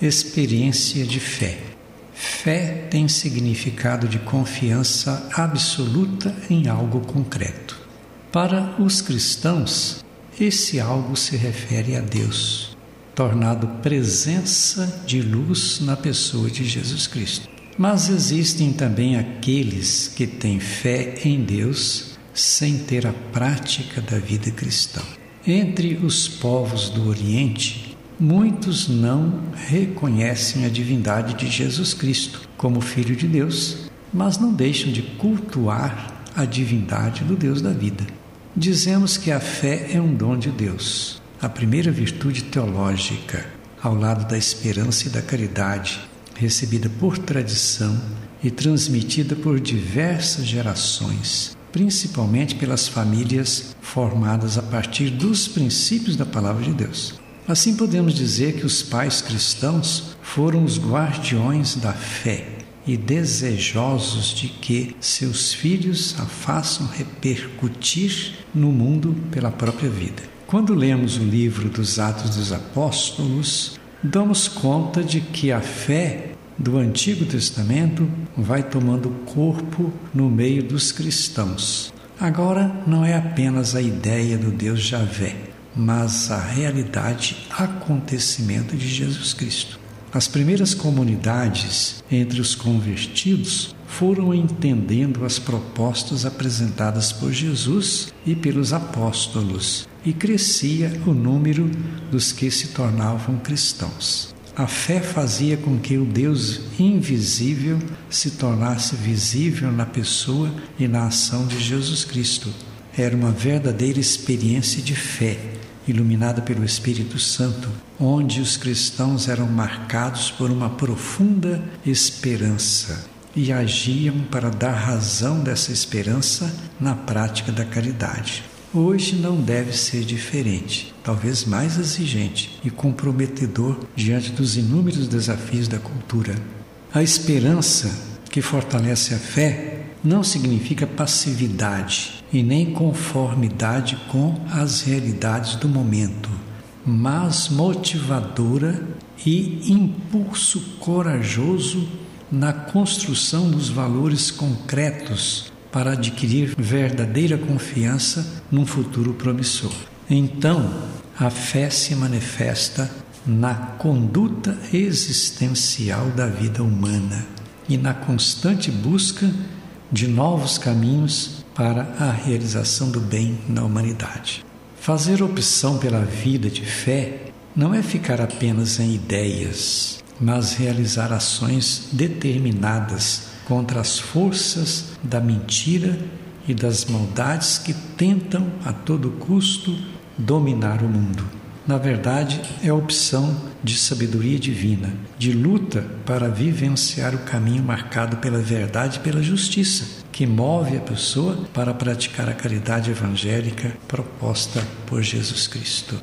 Experiência de fé. Fé tem significado de confiança absoluta em algo concreto. Para os cristãos, esse algo se refere a Deus, tornado presença de luz na pessoa de Jesus Cristo. Mas existem também aqueles que têm fé em Deus sem ter a prática da vida cristã. Entre os povos do Oriente, muitos não reconhecem a divindade de Jesus Cristo como Filho de Deus, mas não deixam de cultuar a divindade do Deus da vida. Dizemos que a fé é um dom de Deus, a primeira virtude teológica, ao lado da esperança e da caridade, recebida por tradição e transmitida por diversas gerações, principalmente pelas famílias formadas a partir dos princípios da Palavra de Deus. Assim podemos dizer que os pais cristãos foram os guardiões da fé e desejosos de que seus filhos a façam repercutir no mundo pela própria vida. Quando lemos o livro dos Atos dos Apóstolos, damos conta de que a fé do Antigo Testamento vai tomando corpo no meio dos cristãos. Agora não é apenas a ideia do Deus Javé, mas a realidade, acontecimento de Jesus Cristo. As primeiras comunidades entre os convertidos foram entendendo as propostas apresentadas por Jesus e pelos apóstolos, e crescia o número dos que se tornavam cristãos. A fé fazia com que o Deus invisível se tornasse visível na pessoa e na ação de Jesus Cristo. Era uma verdadeira experiência de fé iluminada pelo Espírito Santo, onde os cristãos eram marcados por uma profunda esperança e agiam para dar razão dessa esperança na prática da caridade. Hoje não deve ser diferente, talvez mais exigente e comprometedor diante dos inúmeros desafios da cultura. A esperança que fortalece a fé não significa passividade e nem conformidade com as realidades do momento, mas motivadora e impulso corajoso na construção dos valores concretos para adquirir verdadeira confiança num futuro promissor. Então, a fé se manifesta na conduta existencial da vida humana e na constante busca de novos caminhos para a realização do bem na humanidade. Fazer opção pela vida de fé não é ficar apenas em ideias, mas realizar ações determinadas contra as forças da mentira e das maldades que tentam a todo custo dominar o mundo. Na verdade, é opção de sabedoria divina, de luta para vivenciar o caminho marcado pela verdade e pela justiça, que move a pessoa para praticar a caridade evangélica proposta por Jesus Cristo.